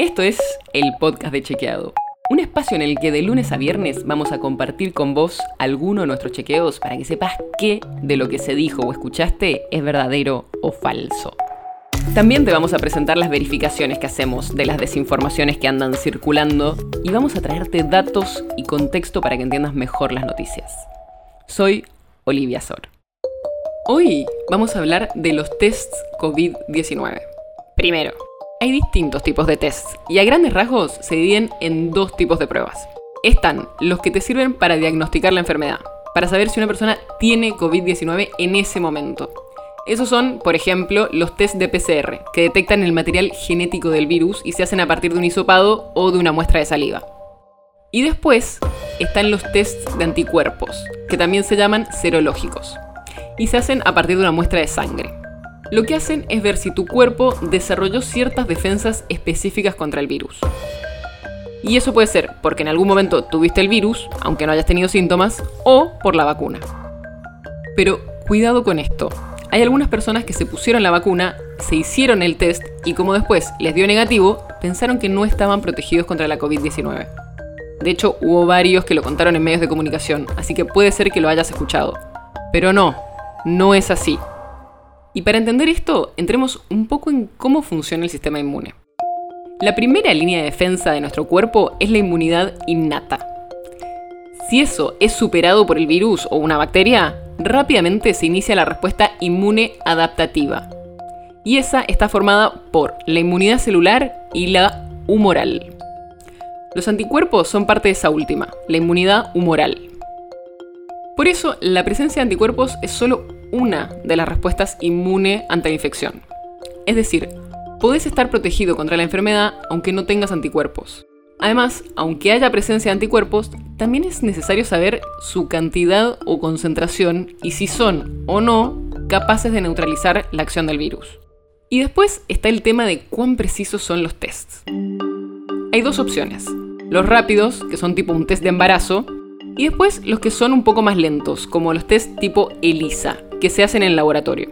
Esto es el podcast de Chequeado, un espacio en el que de lunes a viernes vamos a compartir con vos alguno de nuestros chequeos para que sepas qué de lo que se dijo o escuchaste es verdadero o falso. También te vamos a presentar las verificaciones que hacemos de las desinformaciones que andan circulando y vamos a traerte datos y contexto para que entiendas mejor las noticias. Soy Olivia Sor. Hoy vamos a hablar de los tests COVID-19. Primero, hay distintos tipos de tests y a grandes rasgos se dividen en dos tipos de pruebas. Están los que te sirven para diagnosticar la enfermedad, para saber si una persona tiene COVID-19 en ese momento. Esos son, por ejemplo, los tests de PCR, que detectan el material genético del virus y se hacen a partir de un hisopado o de una muestra de saliva. Y después están los tests de anticuerpos, que también se llaman serológicos, y se hacen a partir de una muestra de sangre. Lo que hacen es ver si tu cuerpo desarrolló ciertas defensas específicas contra el virus. Y eso puede ser porque en algún momento tuviste el virus, aunque no hayas tenido síntomas, o por la vacuna. Pero cuidado con esto. Hay algunas personas que se pusieron la vacuna, se hicieron el test y como después les dio negativo, pensaron que no estaban protegidos contra la COVID-19. De hecho, hubo varios que lo contaron en medios de comunicación, así que puede ser que lo hayas escuchado. Pero no, no es así. Y para entender esto, entremos un poco en cómo funciona el sistema inmune. La primera línea de defensa de nuestro cuerpo es la inmunidad innata. Si eso es superado por el virus o una bacteria, rápidamente se inicia la respuesta inmune adaptativa. Y esa está formada por la inmunidad celular y la humoral. Los anticuerpos son parte de esa última, la inmunidad humoral. Por eso, la presencia de anticuerpos es solo una de las respuestas inmune ante la infección. Es decir, podés estar protegido contra la enfermedad aunque no tengas anticuerpos. Además, aunque haya presencia de anticuerpos, también es necesario saber su cantidad o concentración y si son o no capaces de neutralizar la acción del virus. Y después está el tema de cuán precisos son los tests. Hay dos opciones. Los rápidos, que son tipo un test de embarazo, y después los que son un poco más lentos, como los test tipo ELISA, que se hacen en el laboratorio.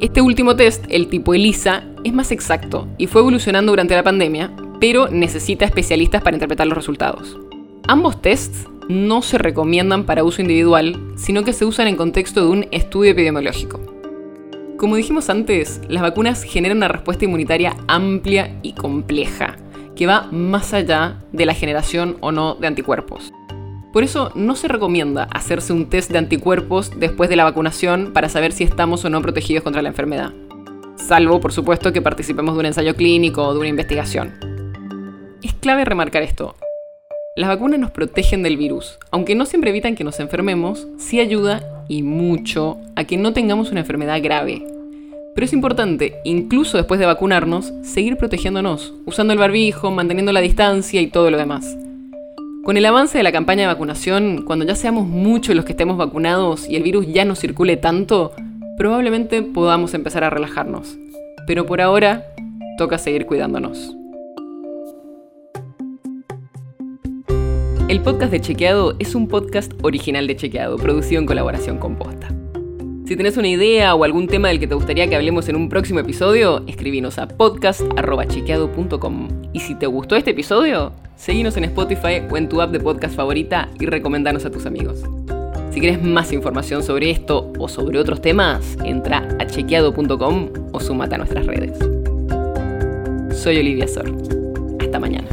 Este último test, el tipo ELISA, es más exacto y fue evolucionando durante la pandemia, pero necesita especialistas para interpretar los resultados. Ambos tests no se recomiendan para uso individual, sino que se usan en contexto de un estudio epidemiológico. Como dijimos antes, las vacunas generan una respuesta inmunitaria amplia y compleja, que va más allá de la generación o no de anticuerpos. Por eso no se recomienda hacerse un test de anticuerpos después de la vacunación para saber si estamos o no protegidos contra la enfermedad. Salvo, por supuesto, que participemos de un ensayo clínico o de una investigación. Es clave remarcar esto. Las vacunas nos protegen del virus, aunque no siempre evitan que nos enfermemos, sí ayuda y mucho a que no tengamos una enfermedad grave. Pero es importante, incluso después de vacunarnos, seguir protegiéndonos, usando el barbijo, manteniendo la distancia y todo lo demás. Con el avance de la campaña de vacunación, cuando ya seamos muchos los que estemos vacunados y el virus ya no circule tanto, probablemente podamos empezar a relajarnos. Pero por ahora, toca seguir cuidándonos. El podcast de Chequeado es un podcast original de Chequeado, producido en colaboración con Posta. Si tenés una idea o algún tema del que te gustaría que hablemos en un próximo episodio, escribinos a podcast.chequeado.com. Y si te gustó este episodio, seguinos en Spotify o en tu app de podcast favorita y recomendanos a tus amigos. Si quieres más información sobre esto o sobre otros temas, entra a chequeado.com o sumate a nuestras redes. Soy Olivia Sor. Hasta mañana.